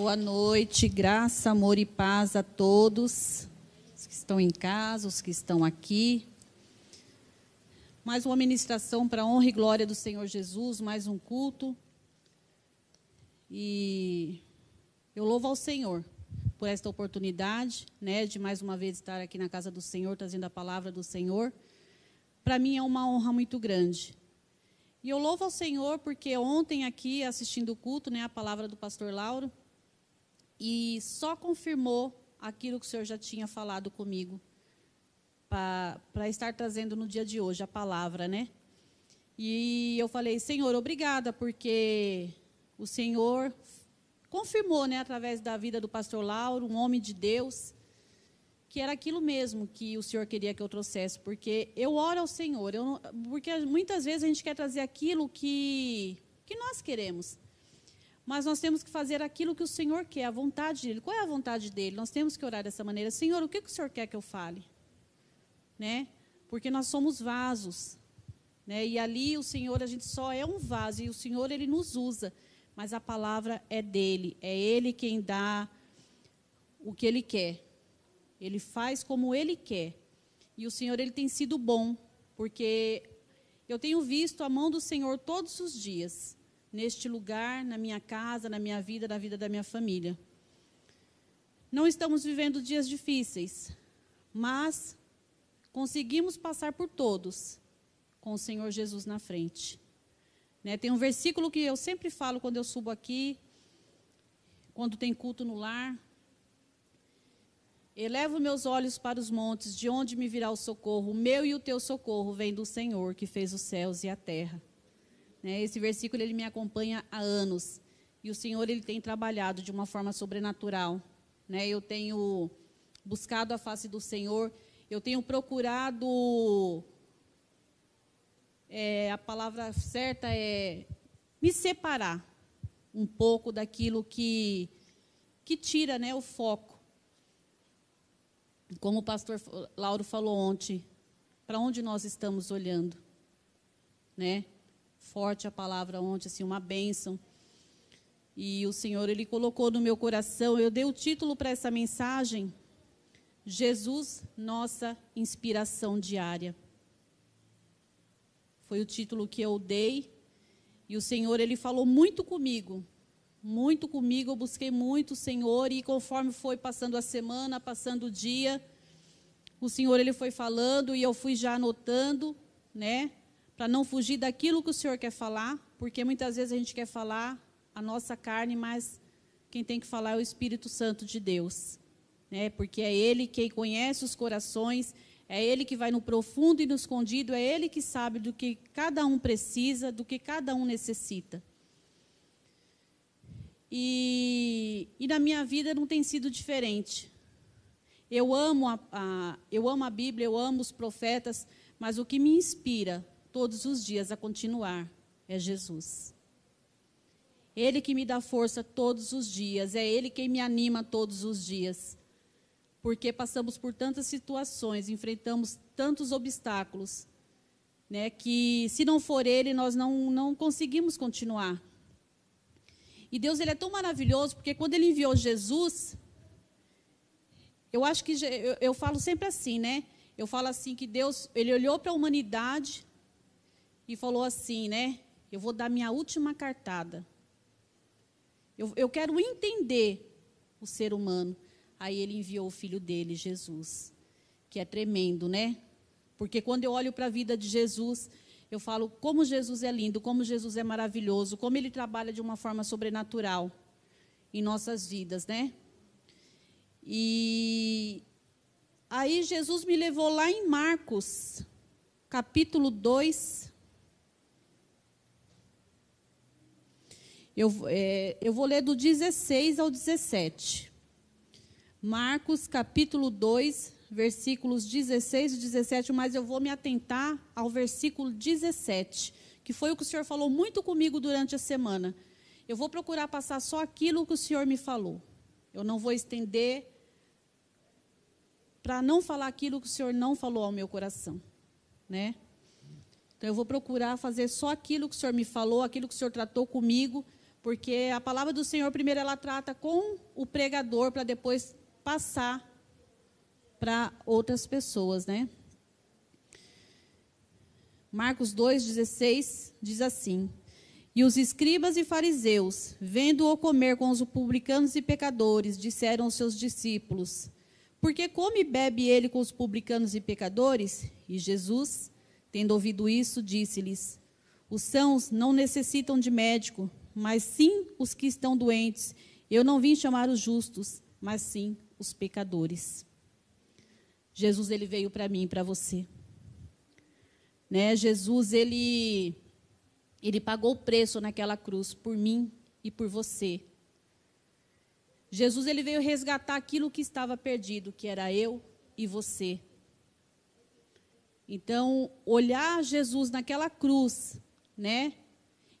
Boa noite, graça, amor e paz a todos, os que estão em casa, os que estão aqui. Mais uma ministração para a honra e glória do Senhor Jesus, mais um culto. E eu louvo ao Senhor por esta oportunidade, né, de mais uma vez estar aqui na casa do Senhor, trazendo a palavra do Senhor. Para mim é uma honra muito grande. E eu louvo ao Senhor porque ontem aqui assistindo o culto, né, a palavra do pastor Lauro, e só confirmou aquilo que o Senhor já tinha falado comigo para estar trazendo no dia de hoje a palavra, né? E eu falei, Senhor, obrigada, porque o Senhor confirmou, né, através da vida do pastor Lauro, um homem de Deus, que era aquilo mesmo que o Senhor queria que eu trouxesse, porque eu oro ao Senhor, eu, porque muitas vezes a gente quer trazer aquilo que, que nós queremos. Mas nós temos que fazer aquilo que o Senhor quer, a vontade dele. Qual é a vontade dele? Nós temos que orar dessa maneira. Senhor, o que, o Senhor quer que eu fale? Né? Porque nós somos vasos. Né? E ali o Senhor, a gente só é um vaso. E o Senhor, Ele nos usa. Mas a palavra é dele. É Ele quem dá o que Ele quer. Ele faz como Ele quer. E o Senhor, Ele tem sido bom. Porque eu tenho visto a mão do Senhor todos os dias neste lugar, na minha casa, na minha vida, na vida da minha família. Não estamos vivendo dias difíceis, mas conseguimos passar por todos com o Senhor Jesus na frente. Né? Tem um versículo que eu sempre falo quando eu subo aqui, quando tem culto no lar. Elevo meus olhos para os montes, de onde me virá o socorro? O meu e o teu socorro vem do Senhor, que fez os céus e a terra. Né? Esse versículo ele me acompanha há anos e o Senhor ele tem trabalhado de uma forma sobrenatural. Né? Eu tenho buscado a face do Senhor, eu tenho procurado é, a palavra certa é me separar um pouco daquilo que que tira, né, o foco. Como o pastor Lauro falou ontem, para onde nós estamos olhando, né? Forte a palavra ontem, assim, uma bênção. E o Senhor, Ele colocou no meu coração, eu dei o título para essa mensagem, Jesus, nossa inspiração diária. Foi o título que eu dei, e o Senhor, Ele falou muito comigo, muito comigo, eu busquei muito o Senhor, e conforme foi passando a semana, passando o dia, o Senhor, Ele foi falando, e eu fui já anotando, né, para não fugir daquilo que o Senhor quer falar, porque muitas vezes a gente quer falar a nossa carne, mas quem tem que falar é o Espírito Santo de Deus, né? Porque é Ele quem conhece os corações, é Ele que vai no profundo e no escondido, é Ele que sabe do que cada um precisa, do que cada um necessita. E, e na minha vida não tem sido diferente. Eu amo a, a, eu amo a Bíblia, eu amo os profetas, mas o que me inspira todos os dias a continuar é Jesus. Ele que me dá força todos os dias, é Ele quem me anima todos os dias. Porque passamos por tantas situações, enfrentamos tantos obstáculos, né, que se não for Ele, nós não, não conseguimos continuar. E Deus ele é tão maravilhoso, porque quando Ele enviou Jesus, eu acho que, eu, eu falo sempre assim, né? Eu falo assim que Deus, Ele olhou para a humanidade, e falou assim, né? Eu vou dar minha última cartada. Eu, eu quero entender o ser humano. Aí ele enviou o filho dele, Jesus, que é tremendo, né? Porque quando eu olho para a vida de Jesus, eu falo como Jesus é lindo, como Jesus é maravilhoso, como ele trabalha de uma forma sobrenatural em nossas vidas, né? E aí Jesus me levou lá em Marcos, capítulo 2, Eu, é, eu vou ler do 16 ao 17. Marcos, capítulo 2, versículos 16 e 17, mas eu vou me atentar ao versículo 17, que foi o que o Senhor falou muito comigo durante a semana. Eu vou procurar passar só aquilo que o Senhor me falou. Eu não vou estender para não falar aquilo que o Senhor não falou ao meu coração, né? Então eu vou procurar fazer só aquilo que o Senhor me falou, aquilo que o Senhor tratou comigo Porque a palavra do Senhor, primeiro, ela trata com o pregador, para depois passar para outras pessoas, né? Marcos 2,16 diz assim: E os escribas e fariseus, vendo-o comer com os publicanos e pecadores, disseram aos seus discípulos: Por que come e bebe ele com os publicanos e pecadores? E Jesus, tendo ouvido isso, disse-lhes: Os sãos não necessitam de médico, mas sim os que estão doentes. Eu não vim chamar os justos, mas sim os pecadores. Jesus ele veio para mim e para você. Né? Jesus ele ele pagou o preço naquela cruz por mim e por você. Jesus ele veio resgatar aquilo que estava perdido, que era eu e você. Então, olhar Jesus naquela cruz, né?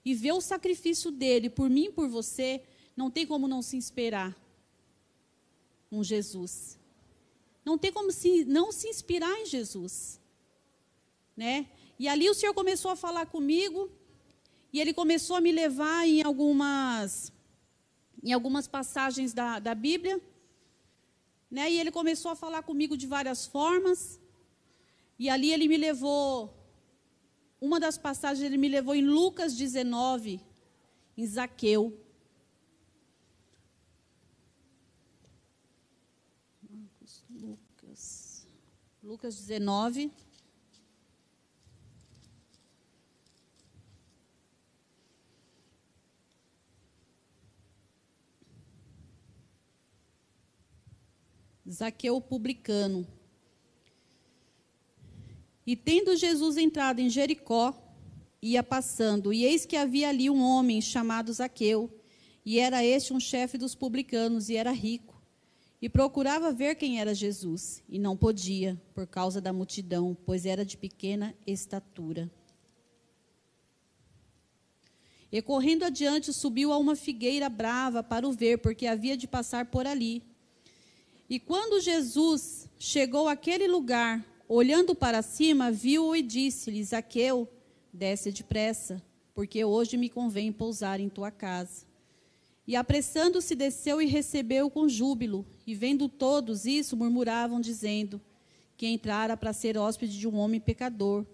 E ver o sacrifício dele por mim e por você, não tem como não se inspirar um Jesus. Não tem como se, não se inspirar em Jesus. Né? E ali o Senhor começou a falar comigo, e ele começou a me levar em algumas, em algumas passagens da, da Bíblia. Né? E ele começou a falar comigo de várias formas. E ali ele me levou, uma das passagens ele me levou em Lucas 19, em Zaqueu. Lucas, Lucas 19. Zaqueu publicano. E tendo Jesus entrado em Jericó, ia passando, e eis que havia ali um homem chamado Zaqueu, e era este um chefe dos publicanos, e era rico. E procurava ver quem era Jesus, e não podia, por causa da multidão, pois era de pequena estatura. E correndo adiante, subiu a uma figueira brava para o ver, porque havia de passar por ali. E quando Jesus chegou àquele lugar, olhando para cima, viu-o e disse-lhe: Zaqueu, desce depressa, porque hoje me convém pousar em tua casa. E apressando-se, desceu e recebeu com júbilo. E vendo todos isso, murmuravam, dizendo que entrara para ser hóspede de um homem pecador.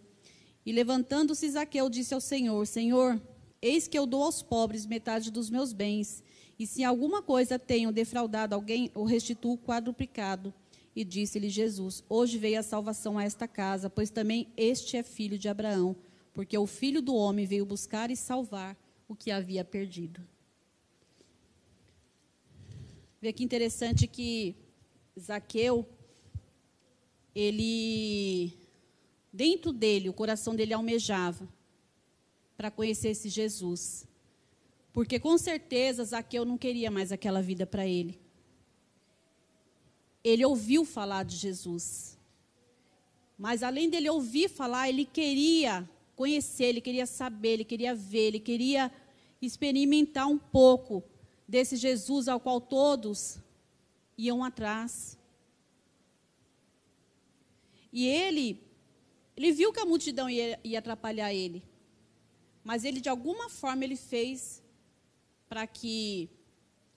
E levantando-se, Zaqueu disse ao Senhor: Senhor, eis que eu dou aos pobres metade dos meus bens. E se alguma coisa tenho defraudado alguém, o restituo quadruplicado. E disse-lhe Jesus: Hoje veio a salvação a esta casa, pois também este é filho de Abraão, porque o filho do homem veio buscar e salvar o que havia perdido. Vê que interessante que Zaqueu, ele, dentro dele, o coração dele almejava para conhecer esse Jesus. Porque com certeza Zaqueu não queria mais aquela vida para ele. Ele ouviu falar de Jesus. Mas além dele ouvir falar, ele queria conhecer, ele queria saber, ele queria ver, ele queria experimentar um pouco desse Jesus ao qual todos iam atrás. E ele, ele viu que a multidão ia, ia atrapalhar ele. Mas ele, de alguma forma, ele fez para que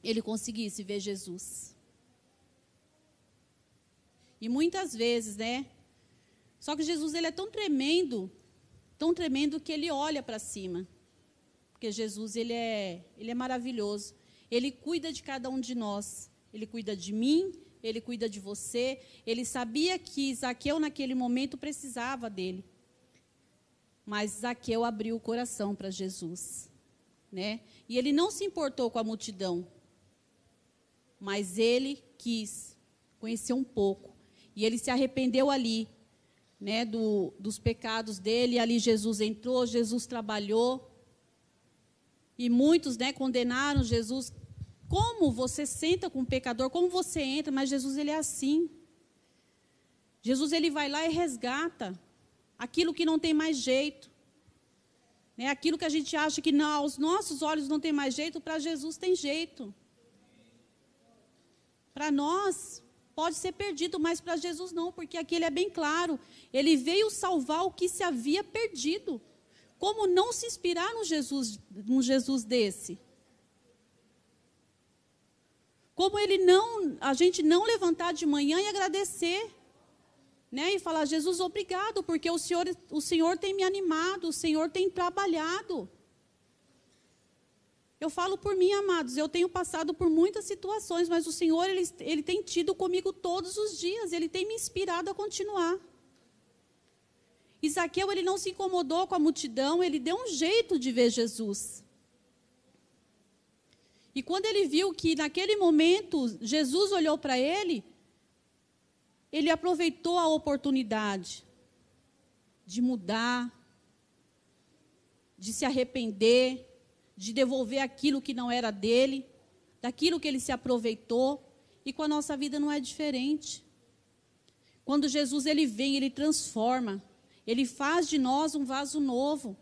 ele conseguisse ver Jesus. E muitas vezes, né? Só que Jesus ele é tão tremendo, tão tremendo que ele olha para cima. Porque Jesus ele é, ele é maravilhoso. Ele cuida de cada um de nós. Ele cuida de mim, ele cuida de você. Ele sabia que Zaqueu naquele momento precisava dele. Mas Zaqueu abriu o coração para Jesus né? E ele não se importou com a multidão, mas ele quis conhecer um pouco. E ele se arrependeu ali, né, do, dos pecados dele. Ali Jesus entrou, Jesus trabalhou. E muitos, né, condenaram Jesus. Como você senta com o pecador? Como você entra? Mas Jesus ele é assim. Jesus ele vai lá e resgata aquilo que não tem mais jeito. Né? Aquilo que a gente acha que não, aos nossos olhos não tem mais jeito, para Jesus tem jeito. Para nós pode ser perdido, mas para Jesus não, porque aqui ele é bem claro. Ele veio salvar o que se havia perdido. Como não se inspirar num Jesus, num Jesus desse? Como ele não, a gente não levantar de manhã e agradecer, né? E falar, Jesus, obrigado, porque o Senhor, o Senhor tem me animado, o Senhor tem trabalhado. Eu falo por mim, amados, eu tenho passado por muitas situações, mas o Senhor, Ele, ele tem tido comigo todos os dias, Ele tem me inspirado a continuar. Isaqueu, ele não se incomodou com a multidão, ele deu um jeito de ver Jesus. E quando ele viu que naquele momento Jesus olhou para ele, ele aproveitou a oportunidade de mudar, de se arrepender, de devolver aquilo que não era dele, daquilo que ele se aproveitou, e com a nossa vida não é diferente. Quando Jesus ele vem, ele transforma, ele faz de nós um vaso novo.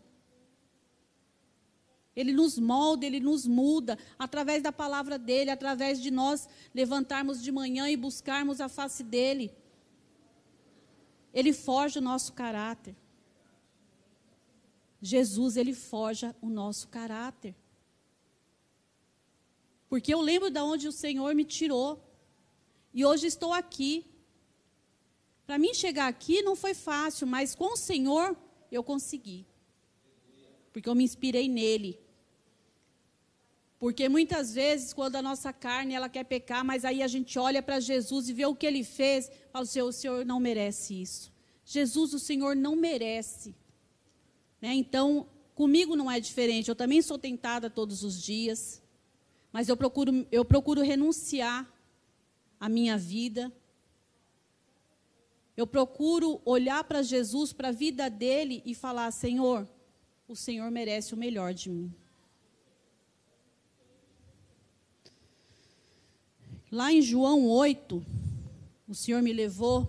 Ele nos molda, ele nos muda através da palavra dele, através de nós levantarmos de manhã e buscarmos a face dele. Ele forja o nosso caráter. Jesus, ele forja o nosso caráter. Porque eu lembro de onde o Senhor me tirou. E hoje estou aqui. Para mim chegar aqui não foi fácil, mas com o Senhor eu consegui. Porque eu me inspirei nele. Porque muitas vezes, quando a nossa carne ela quer pecar, mas aí a gente olha para Jesus e vê o que ele fez, fala: Senhor, o Senhor não merece isso. Jesus, o Senhor não merece. Né? Então, comigo não é diferente. Eu também sou tentada todos os dias, mas eu procuro, eu procuro renunciar à minha vida. Eu procuro olhar para Jesus, para a vida dele e falar: Senhor, o Senhor merece o melhor de mim. Lá em João 8, o Senhor me levou.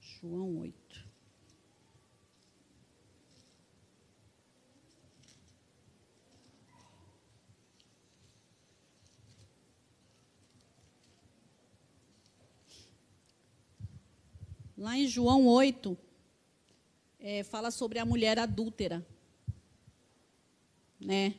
João 8. Lá em João 8, é, fala sobre a mulher adúltera. Né?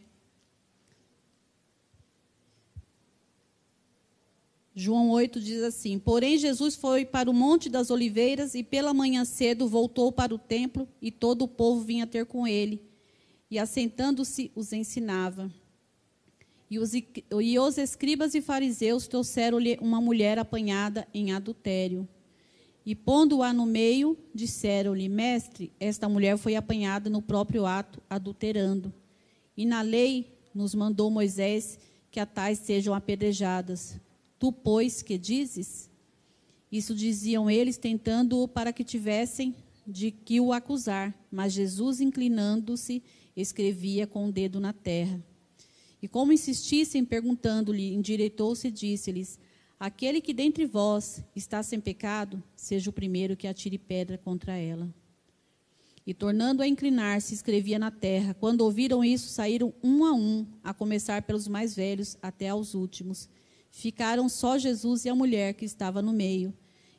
João 8 diz assim: Porém, Jesus foi para o Monte das Oliveiras e pela manhã cedo voltou para o templo e todo o povo vinha ter com ele. E assentando-se, os ensinava. E os, e os escribas e fariseus trouxeram-lhe uma mulher apanhada em adultério. E pondo-a no meio, disseram-lhe: Mestre, esta mulher foi apanhada no próprio ato, adulterando. E na lei nos mandou Moisés que a tais sejam apedrejadas. Tu, pois, que dizes? Isso diziam eles, tentando-o para que tivessem de que o acusar. Mas Jesus, inclinando-se, escrevia com o dedo na terra. E como insistissem, perguntando-lhe, endireitou-se e disse-lhes: Aquele que dentre vós está sem pecado, seja o primeiro que atire pedra contra ela. E tornando a inclinar-se, escrevia na terra. Quando ouviram isso, saíram um a um, a começar pelos mais velhos até aos últimos. Ficaram só Jesus e a mulher que estava no meio.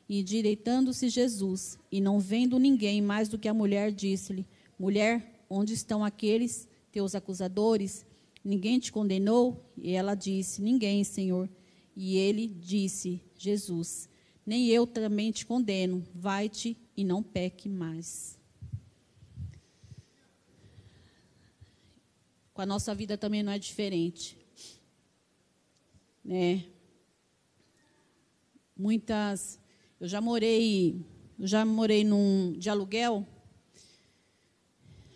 E direitando-se Jesus, e não vendo ninguém mais do que a mulher, disse-lhe: Mulher, onde estão aqueles teus acusadores? Ninguém te condenou? E ela disse: Ninguém, Senhor. E ele disse: Jesus, nem eu também te condeno, vai-te e não peque mais. Com a nossa vida também não é diferente. Né? Muitas. Eu já morei. Eu já morei num, de aluguel.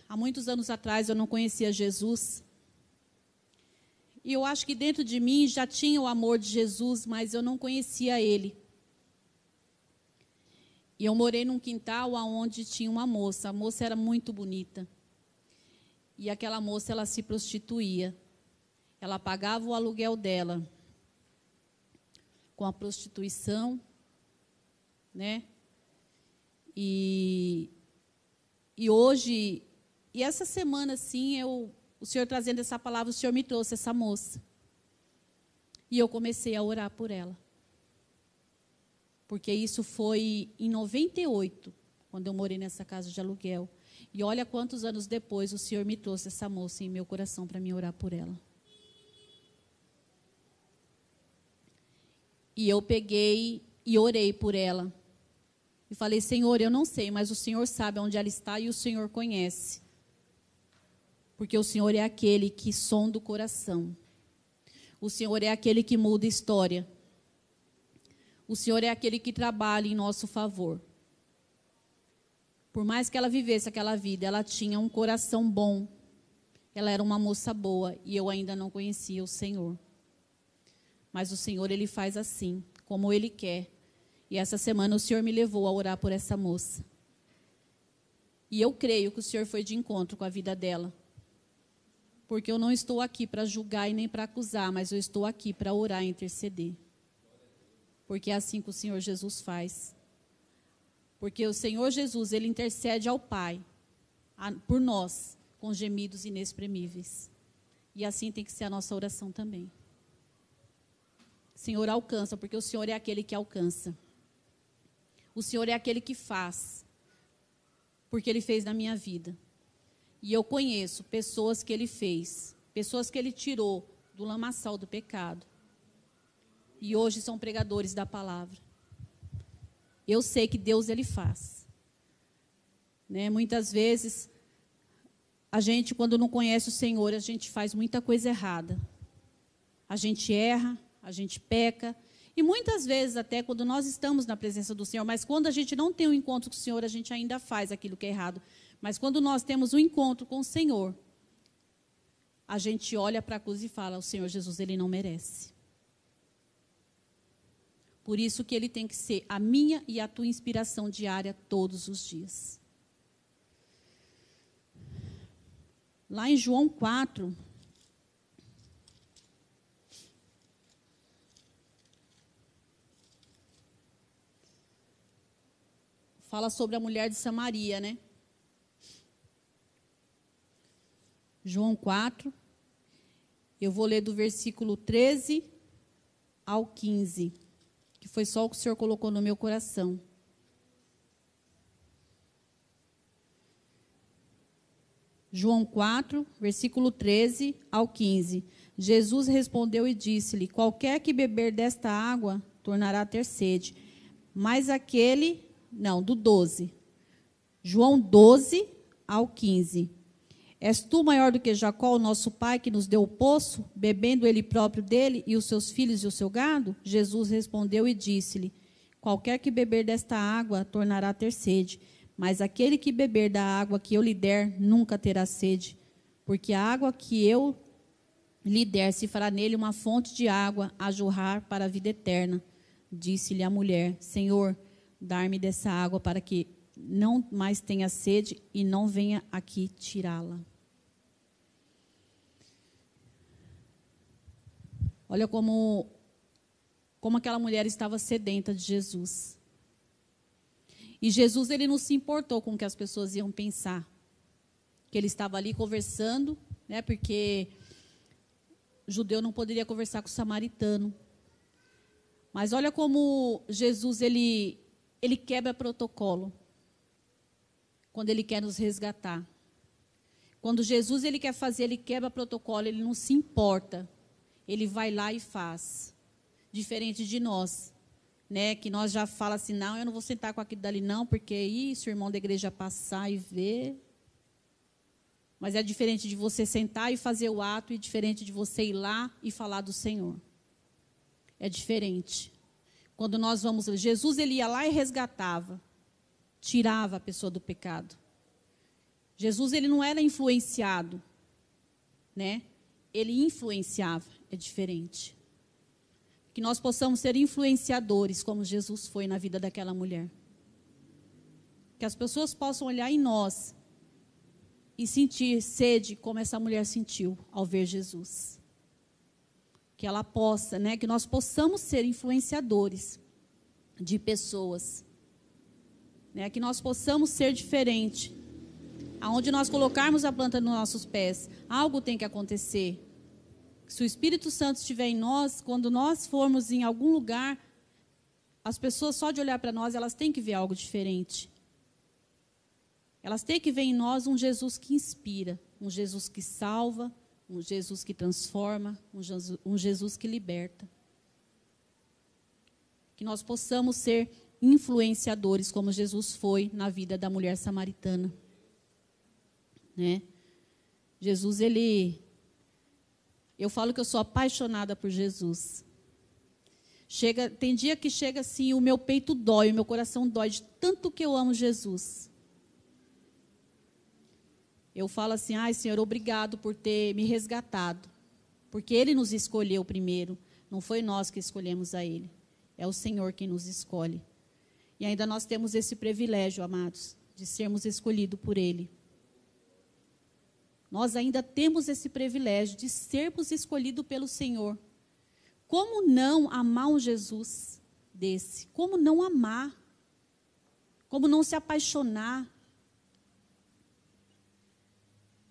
Há muitos anos atrás eu não conhecia Jesus. E eu acho que dentro de mim já tinha o amor de Jesus, mas eu não conhecia ele. E eu morei num quintal onde tinha uma moça. A moça era muito bonita. E aquela moça, ela se prostituía. Ela pagava o aluguel dela com a prostituição, né? E, e hoje, e essa semana, sim, eu o Senhor trazendo essa palavra, o Senhor me trouxe essa moça. E eu comecei a orar por ela. Porque isso foi em 98, quando eu morei nessa casa de aluguel. E olha quantos anos depois o Senhor me trouxe essa moça em meu coração para me orar por ela. E eu peguei e orei por ela. E falei: Senhor, eu não sei, mas o Senhor sabe onde ela está e o Senhor conhece. Porque o Senhor é aquele que sonda o coração. O Senhor é aquele que muda a história. O Senhor é aquele que trabalha em nosso favor. Por mais que ela vivesse aquela vida, ela tinha um coração bom. Ela era uma moça boa e eu ainda não conhecia o Senhor. Mas o Senhor, ele faz assim, como ele quer. E essa semana o Senhor me levou a orar por essa moça. E eu creio que o Senhor foi de encontro com a vida dela. Porque eu não estou aqui para julgar e nem para acusar, mas eu estou aqui para orar e interceder. Porque é assim que o Senhor Jesus faz. Porque o Senhor Jesus, ele intercede ao Pai por nós com gemidos inexprimíveis. E assim tem que ser a nossa oração também. Senhor alcança, porque o Senhor é aquele que alcança. O Senhor é aquele que faz, porque Ele fez na minha vida. E eu conheço pessoas que Ele fez, pessoas que Ele tirou do lamaçal do pecado. E hoje são pregadores da palavra. Eu sei que Deus Ele faz. Né? Muitas vezes, a gente, quando não conhece o Senhor, a gente faz muita coisa errada. A gente erra, a gente peca. E muitas vezes, até quando nós estamos na presença do Senhor, mas quando a gente não tem um encontro com o Senhor, a gente ainda faz aquilo que é errado. Mas quando nós temos um encontro com o Senhor, a gente olha para a cruz e fala: o Senhor Jesus, ele não merece. Por isso que ele tem que ser a minha e a tua inspiração diária todos os dias. Lá em João 4, fala sobre a mulher de Samaria, né? João 4. Eu vou ler do versículo 13 ao 15, que foi só o que o Senhor colocou no meu coração. João 4, versículo 13 ao 15. Jesus respondeu e disse-lhe: Qualquer que beber desta água tornará a ter sede, mas aquele não, do 12. João 12 ao 15. És tu maior do que Jacó, o nosso pai, que nos deu o poço, bebendo ele próprio dele e os seus filhos e o seu gado? Jesus respondeu e disse-lhe: Qualquer que beber desta água tornará a ter sede, mas aquele que beber da água que eu lhe der nunca terá sede, porque a água que eu lhe der se fará nele uma fonte de água a jorrar para a vida eterna. Disse-lhe a mulher: Senhor, dar-me dessa água para que não mais tenha sede e não venha aqui tirá-la. Olha como, como aquela mulher estava sedenta de Jesus. E Jesus ele não se importou com o que as pessoas iam pensar. Que ele estava ali conversando, né, porque judeu não poderia conversar com o samaritano. Mas olha como Jesus ele ele quebra protocolo quando ele quer nos resgatar. Quando Jesus ele quer fazer, ele quebra protocolo, ele não se importa. Ele vai lá e faz. Diferente de nós, né, que nós já fala assim, não, eu não vou sentar com aquilo dali não, porque isso, o irmão da igreja passar e ver. Mas é diferente de você sentar e fazer o ato e diferente de você ir lá e falar do Senhor. É diferente. Quando nós vamos, Jesus ele ia lá e resgatava, tirava a pessoa do pecado. Jesus ele não era influenciado, né? Ele influenciava, é diferente. Que nós possamos ser influenciadores como Jesus foi na vida daquela mulher. Que as pessoas possam olhar em nós e sentir sede como essa mulher sentiu ao ver Jesus que ela possa, né, que nós possamos ser influenciadores de pessoas, né, que nós possamos ser diferente. Aonde nós colocarmos a planta nos nossos pés, algo tem que acontecer. Se o Espírito Santo estiver em nós, quando nós formos em algum lugar, as pessoas só de olhar para nós, elas têm que ver algo diferente. Elas têm que ver em nós um Jesus que inspira, um Jesus que salva, um Jesus que transforma, um Jesus, um Jesus que liberta. que nós possamos ser influenciadores, como Jesus foi na vida da mulher samaritana. Né? Jesus, ele. Eu falo que eu sou apaixonada por Jesus. Chega, tem dia que chega assim, o meu peito dói, o meu coração dói de tanto que eu amo Jesus. Eu falo assim: ai, Senhor, obrigado por ter me resgatado. Porque Ele nos escolheu primeiro. Não foi nós que escolhemos a Ele. É o Senhor quem nos escolhe. E ainda nós temos esse privilégio, amados, de sermos escolhidos por Ele. Nós ainda temos esse privilégio de sermos escolhidos pelo Senhor. Como não amar um Jesus desse? Como não amar? Como não se apaixonar?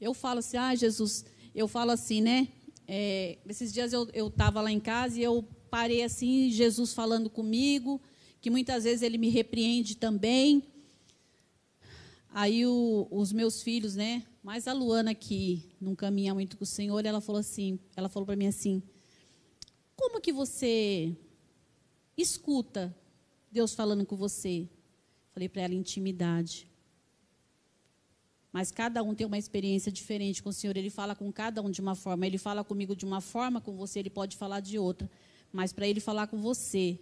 Eu falo assim, ah, Jesus, eu falo assim, né? É, esses dias eu estava lá em casa e eu parei assim, Jesus falando comigo, que muitas vezes ele me repreende também. Aí o, os meus filhos, né? Mas a Luana que não caminha muito com o Senhor, ela falou assim, ela falou para mim assim: Como que você escuta Deus falando com você? Falei para ela intimidade. Mas cada um tem uma experiência diferente com o Senhor. Ele fala com cada um de uma forma. Ele fala comigo de uma forma, com você ele pode falar de outra. Mas para ele falar com você,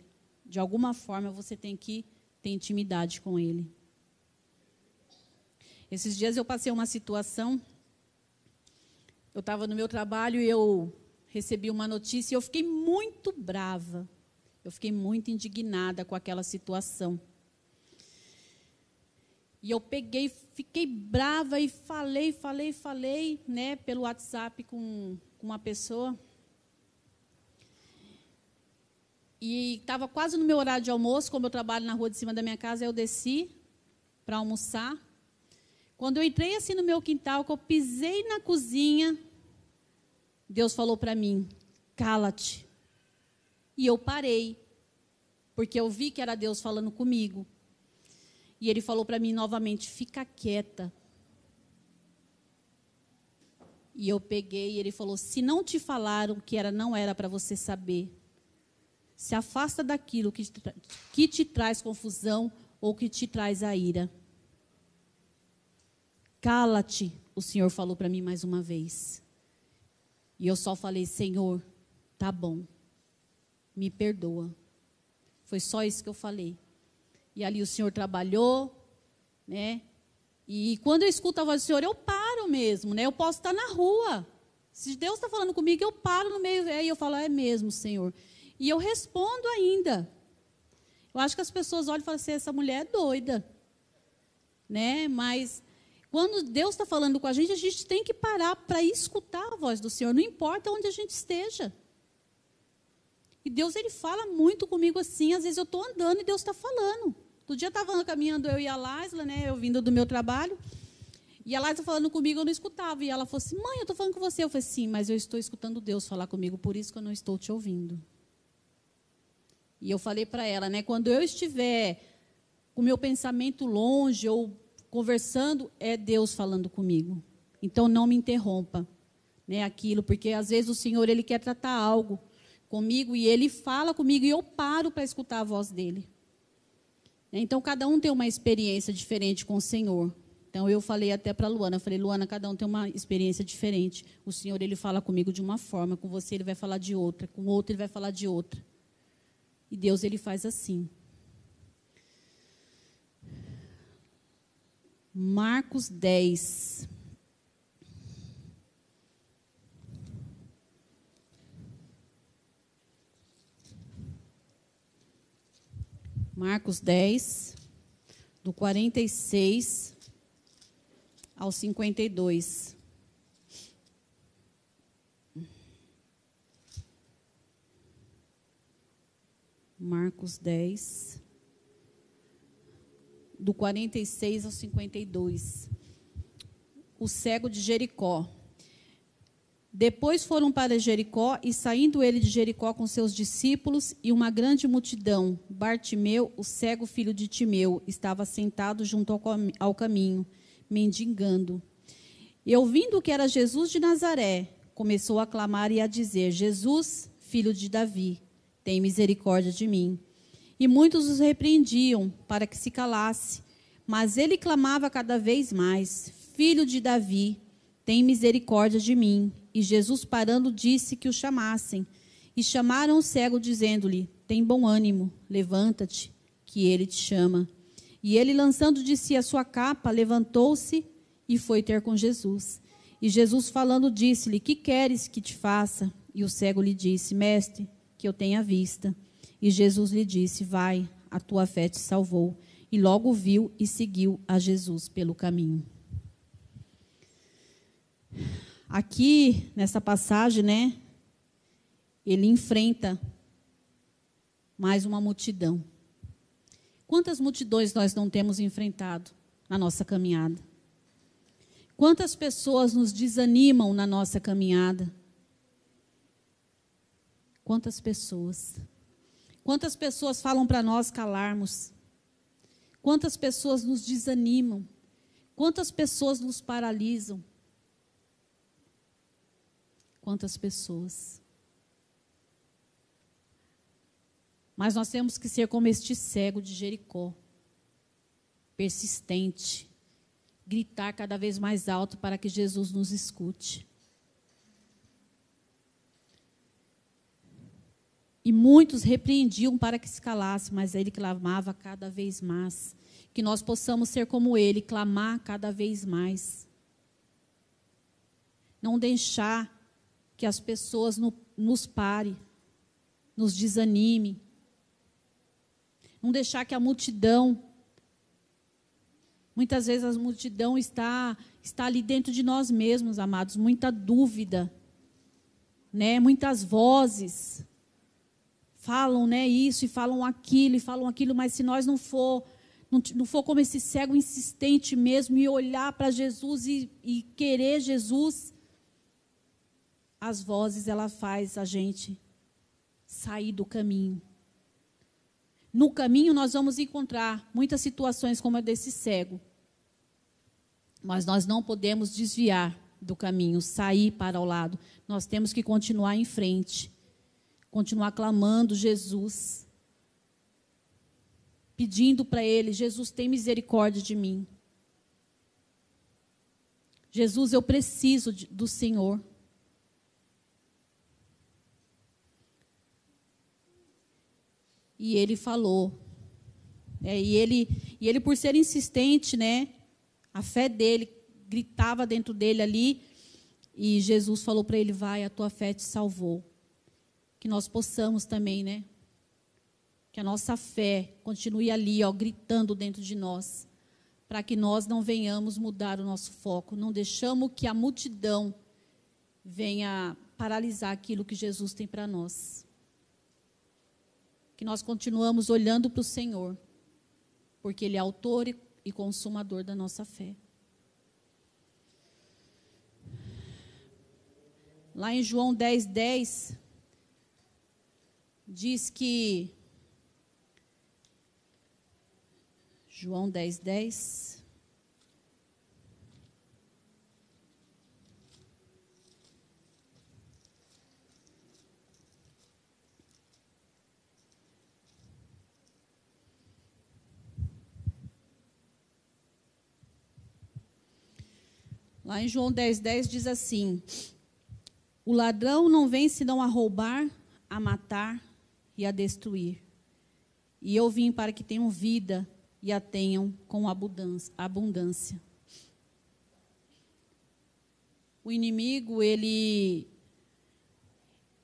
de alguma forma, você tem que ter intimidade com ele. Esses dias eu passei uma situação. Eu estava no meu trabalho e eu recebi uma notícia e eu fiquei muito brava. Eu fiquei muito indignada com aquela situação. E eu peguei, fiquei brava e falei, falei, falei, né, pelo WhatsApp com, com uma pessoa. E estava quase no meu horário de almoço, como eu trabalho na rua de cima da minha casa, eu desci para almoçar. Quando eu entrei assim no meu quintal, que eu pisei na cozinha, Deus falou para mim: cala-te. E eu parei, porque eu vi que era Deus falando comigo. E ele falou para mim novamente: fica quieta. E eu peguei e ele falou: se não te falaram que era, não era para você saber, se afasta daquilo que te, que te traz confusão ou que te traz a ira. Cala-te, o Senhor falou para mim mais uma vez. E eu só falei: Senhor, tá bom, me perdoa. Foi só isso que eu falei. E ali o Senhor trabalhou, né? E quando eu escuto a voz do Senhor, eu paro mesmo, né? Eu posso estar na rua. Se Deus está falando comigo, eu paro no meio, aí eu falo, é mesmo, Senhor. E eu respondo ainda. Eu acho que as pessoas olham e falam assim, essa mulher é doida. Né? Mas quando Deus está falando com a gente, a gente tem que parar para escutar a voz do Senhor, não importa onde a gente esteja. E Deus, ele fala muito comigo assim, às vezes eu estou andando e Deus está falando. Outro dia estava caminhando eu e a Laisla, né? Eu vindo do meu trabalho. E a Laisla falando comigo, eu não escutava. E ela falou assim: Mãe, eu estou falando com você. Eu falei: Sim, mas eu estou escutando Deus falar comigo, por isso que eu não estou te ouvindo. E eu falei para ela, né? Quando eu estiver com meu pensamento longe ou conversando, é Deus falando comigo. Então não me interrompa, né? Aquilo, porque às vezes o Senhor ele quer tratar algo comigo e ele fala comigo e eu paro para escutar a voz dele. Então, cada um tem uma experiência diferente com o Senhor. Então, eu falei até para Luana, falei, Luana, cada um tem uma experiência diferente. O Senhor, ele fala comigo de uma forma, com você ele vai falar de outra, com outro ele vai falar de outra. E Deus, ele faz assim. Marcos 10. Marcos 10, do 46 ao 52. Marcos 10, do 46 ao 52. O cego de Jericó. Depois foram para Jericó, e saindo ele de Jericó com seus discípulos e uma grande multidão, Bartimeu, o cego filho de Timeu, estava sentado junto ao caminho, mendigando. E ouvindo que era Jesus de Nazaré, começou a clamar e a dizer: Jesus, filho de Davi, tem misericórdia de mim. E muitos os repreendiam para que se calasse. Mas ele clamava cada vez mais: Filho de Davi, tem misericórdia de mim. E Jesus, parando, disse que o chamassem. E chamaram o cego, dizendo-lhe: Tem bom ânimo, levanta-te, que ele te chama. E ele, lançando de si a sua capa, levantou-se e foi ter com Jesus. E Jesus, falando, disse-lhe: Que queres que te faça? E o cego lhe disse: Mestre, que eu tenha vista. E Jesus lhe disse: Vai, a tua fé te salvou. E logo viu e seguiu a Jesus pelo caminho. Aqui, nessa passagem, né, ele enfrenta mais uma multidão. Quantas multidões nós não temos enfrentado na nossa caminhada? Quantas pessoas nos desanimam na nossa caminhada? Quantas pessoas? Quantas pessoas falam para nós calarmos? Quantas pessoas nos desanimam? Quantas pessoas nos paralisam? Quantas pessoas? Mas nós temos que ser como este cego de Jericó, persistente, gritar cada vez mais alto para que Jesus nos escute. E muitos repreendiam para que se calasse, mas ele clamava cada vez mais. Que nós possamos ser como ele, clamar cada vez mais. Não deixar que as pessoas no, nos pare, nos desanime. Não deixar que a multidão, muitas vezes a multidão está, está ali dentro de nós mesmos, amados, muita dúvida, né? muitas vozes falam né, isso e falam aquilo e falam aquilo, mas se nós não for não, não for como esse cego insistente mesmo e olhar para Jesus e, e querer Jesus, as vozes ela faz a gente sair do caminho. No caminho nós vamos encontrar muitas situações como a desse cego. Mas nós não podemos desviar do caminho, sair para o lado. Nós temos que continuar em frente continuar clamando Jesus, pedindo para Ele: Jesus, tem misericórdia de mim. Jesus, eu preciso de, do Senhor. E ele falou. É, e, ele, e ele, por ser insistente, né, a fé dele gritava dentro dele ali. E Jesus falou para ele: Vai, a tua fé te salvou que nós possamos também, né? Que a nossa fé continue ali, ó, gritando dentro de nós, para que nós não venhamos mudar o nosso foco, não deixamos que a multidão venha paralisar aquilo que Jesus tem para nós. Que nós continuamos olhando para o Senhor, porque Ele é autor e consumador da nossa fé. Lá em João 10, 10, diz que João 10, 10. Lá em João 10, 10 diz assim: O ladrão não vem senão a roubar, a matar e a destruir. E eu vim para que tenham vida e a tenham com abundância. O inimigo, ele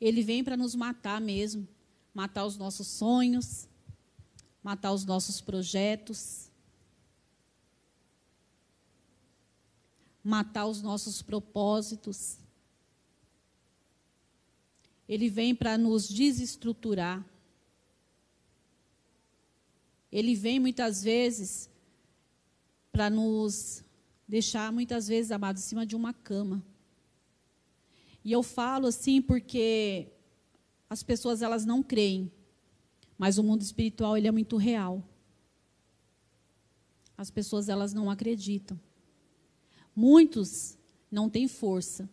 ele vem para nos matar mesmo, matar os nossos sonhos, matar os nossos projetos, matar os nossos propósitos. Ele vem para nos desestruturar. Ele vem muitas vezes para nos deixar, muitas vezes, amados, em cima de uma cama. E eu falo assim porque as pessoas elas não creem, mas o mundo espiritual ele é muito real. As pessoas elas não acreditam. Muitos não têm força.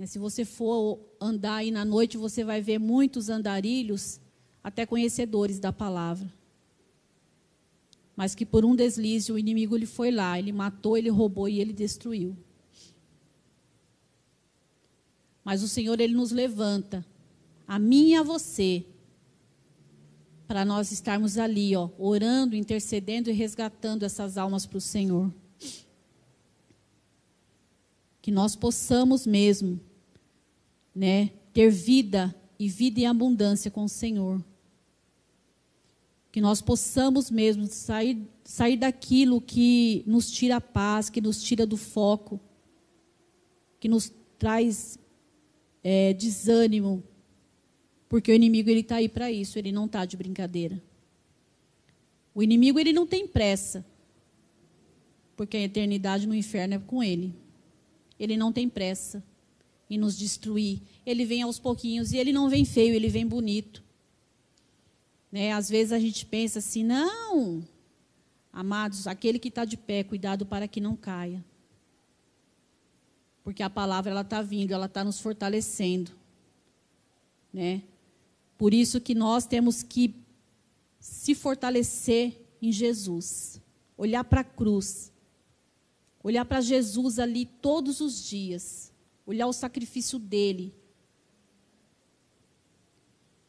Né, se você for andar aí na noite, você vai ver muitos andarilhos até conhecedores da palavra. Mas que por um deslize o inimigo ele foi lá, ele matou, ele roubou e ele destruiu. Mas o Senhor ele nos levanta, a mim e a você, para nós estarmos ali, ó, orando, intercedendo e resgatando essas almas para o Senhor. Que nós possamos mesmo, né, ter vida e vida em abundância com o Senhor. Que nós possamos mesmo sair, sair daquilo que nos tira a paz, que nos tira do foco, que nos traz é, desânimo, porque o inimigo ele está aí para isso, ele não está de brincadeira. O inimigo ele não tem pressa, porque a eternidade no inferno é com ele. Ele não tem pressa em nos destruir. Ele vem aos pouquinhos e ele não vem feio, ele vem bonito. Né? Às vezes a gente pensa assim, não, amados, aquele que está de pé, cuidado para que não caia. Porque a palavra ela está vindo, ela está nos fortalecendo. Né? Por isso que nós temos que se fortalecer em Jesus. Olhar para a cruz. Olhar para Jesus ali todos os dias. Olhar o sacrifício dele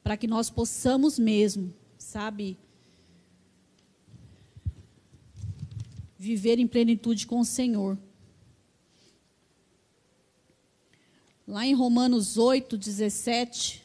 para que nós possamos mesmo, sabe, viver em plenitude com o Senhor. Lá em Romanos 8, 17,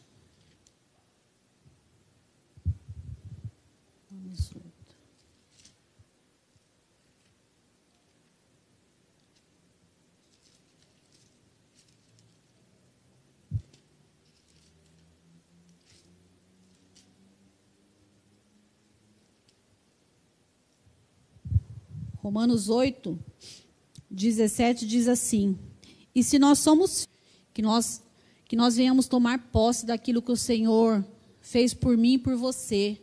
Romanos 8, 17 diz assim: E se nós somos que nós que nós venhamos tomar posse daquilo que o Senhor fez por mim e por você.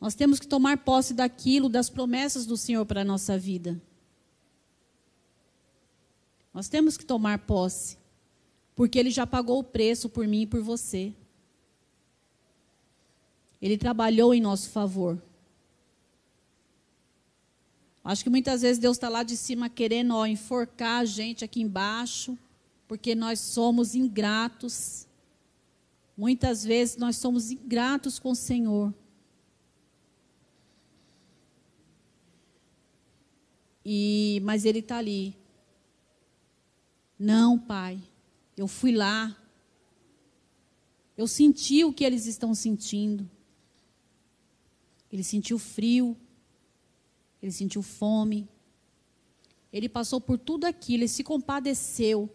Nós temos que tomar posse daquilo, das promessas do Senhor para a nossa vida. Nós temos que tomar posse, porque Ele já pagou o preço por mim e por você. Ele trabalhou em nosso favor. Acho que muitas vezes Deus está lá de cima querendo ó, enforcar a gente aqui embaixo, porque nós somos ingratos. Muitas vezes nós somos ingratos com o Senhor. E, mas Ele está ali. Não, Pai, eu fui lá. Eu senti o que eles estão sentindo. Ele sentiu frio, ele sentiu fome. Ele passou por tudo aquilo, ele se compadeceu,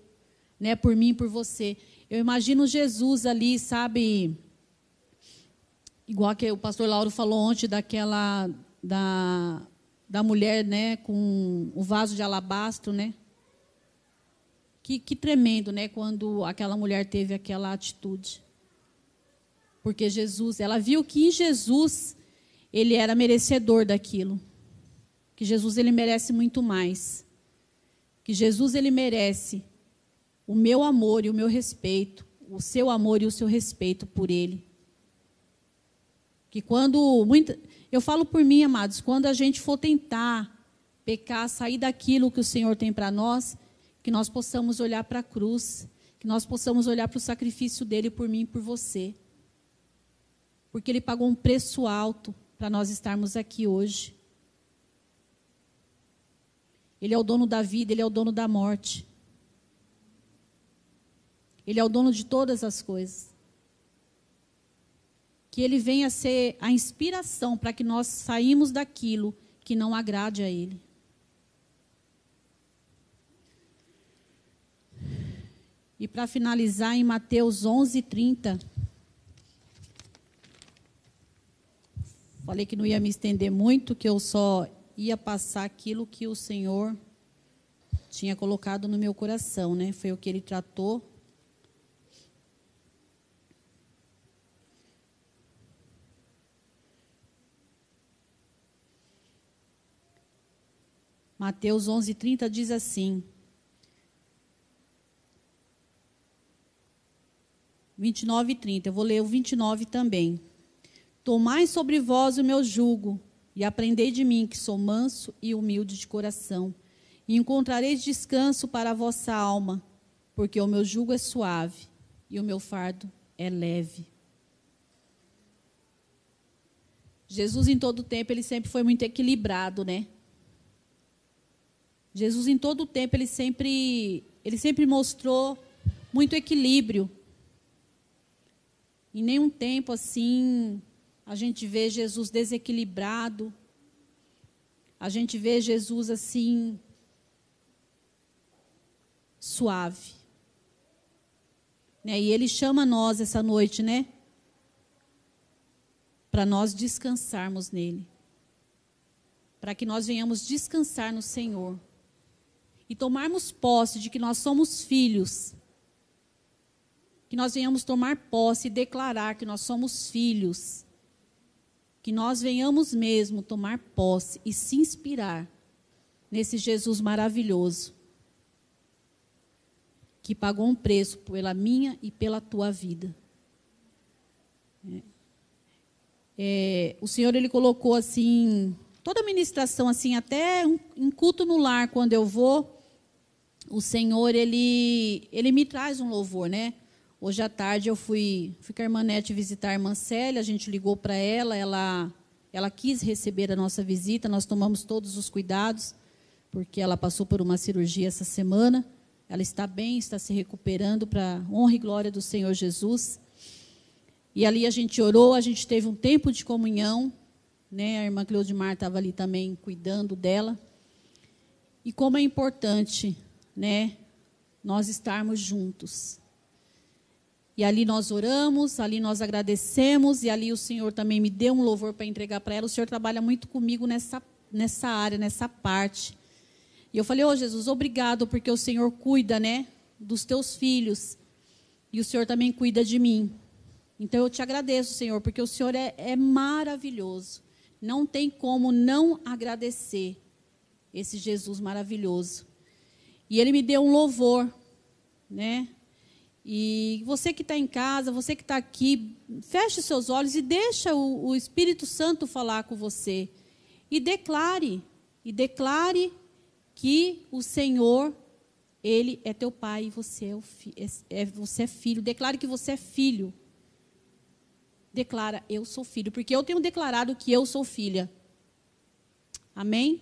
né, por mim por você. Eu imagino Jesus ali, sabe, igual que o pastor Lauro falou ontem daquela da, da mulher, né, com o vaso de alabastro, né? Que, que tremendo, né, quando aquela mulher teve aquela atitude. Porque Jesus, ela viu que em Jesus ele era merecedor daquilo que Jesus ele merece muito mais. Que Jesus ele merece o meu amor e o meu respeito, o seu amor e o seu respeito por ele. Que quando muita, eu falo por mim, amados, quando a gente for tentar pecar, sair daquilo que o Senhor tem para nós, que nós possamos olhar para a cruz, que nós possamos olhar para o sacrifício dele por mim e por você. Porque ele pagou um preço alto para nós estarmos aqui hoje. Ele é o dono da vida, ele é o dono da morte. Ele é o dono de todas as coisas. Que ele venha ser a inspiração para que nós saímos daquilo que não agrade a ele. E para finalizar, em Mateus 11, 30. Falei que não ia me estender muito, que eu só ia passar aquilo que o Senhor tinha colocado no meu coração, né? Foi o que ele tratou. Mateus 11:30 diz assim: 29 e 30. Eu vou ler o 29 também. Tomai sobre vós o meu jugo e aprendei de mim, que sou manso e humilde de coração, e encontrareis descanso para a vossa alma, porque o meu jugo é suave e o meu fardo é leve. Jesus, em todo tempo, ele sempre foi muito equilibrado, né? Jesus, em todo tempo, ele sempre, ele sempre mostrou muito equilíbrio. Em nenhum tempo, assim, a gente vê Jesus desequilibrado. A gente vê Jesus, assim, suave. Né? E ele chama nós essa noite, né? para nós descansarmos nele. Para que nós venhamos descansar no Senhor. E tomarmos posse de que nós somos filhos. Que nós venhamos tomar posse e declarar que nós somos filhos. Que nós venhamos mesmo tomar posse e se inspirar nesse Jesus maravilhoso. Que pagou um preço pela minha e pela tua vida. É é, o Senhor ele colocou assim toda a ministração assim até um, em culto no lar quando eu vou o Senhor ele ele me traz um louvor né hoje à tarde eu fui fui com a irmã Nete visitar a irmã Célia a gente ligou para ela ela ela quis receber a nossa visita nós tomamos todos os cuidados porque ela passou por uma cirurgia essa semana ela está bem está se recuperando para honra e glória do Senhor Jesus e ali a gente orou, a gente teve um tempo de comunhão, né? A irmã Cleudimar estava ali também cuidando dela. E como é importante, né, nós estarmos juntos. E ali nós oramos, ali nós agradecemos, e ali o Senhor também me deu um louvor para entregar para ela. O Senhor trabalha muito comigo nessa, nessa área, nessa parte. E eu falei, ô oh, Jesus, obrigado, porque o Senhor cuida, né, dos teus filhos. E o Senhor também cuida de mim. Então eu te agradeço, Senhor, porque o Senhor é, é maravilhoso. Não tem como não agradecer esse Jesus maravilhoso. E ele me deu um louvor, né? E você que está em casa, você que está aqui, feche seus olhos e deixa o, o, Espírito Santo falar com você. E declare, e declare que o Senhor, Ele é teu pai e você é, o, é, é, você é filho. Declare que você é filho declara: Eu sou filho, porque eu tenho declarado que eu sou filha. Amém?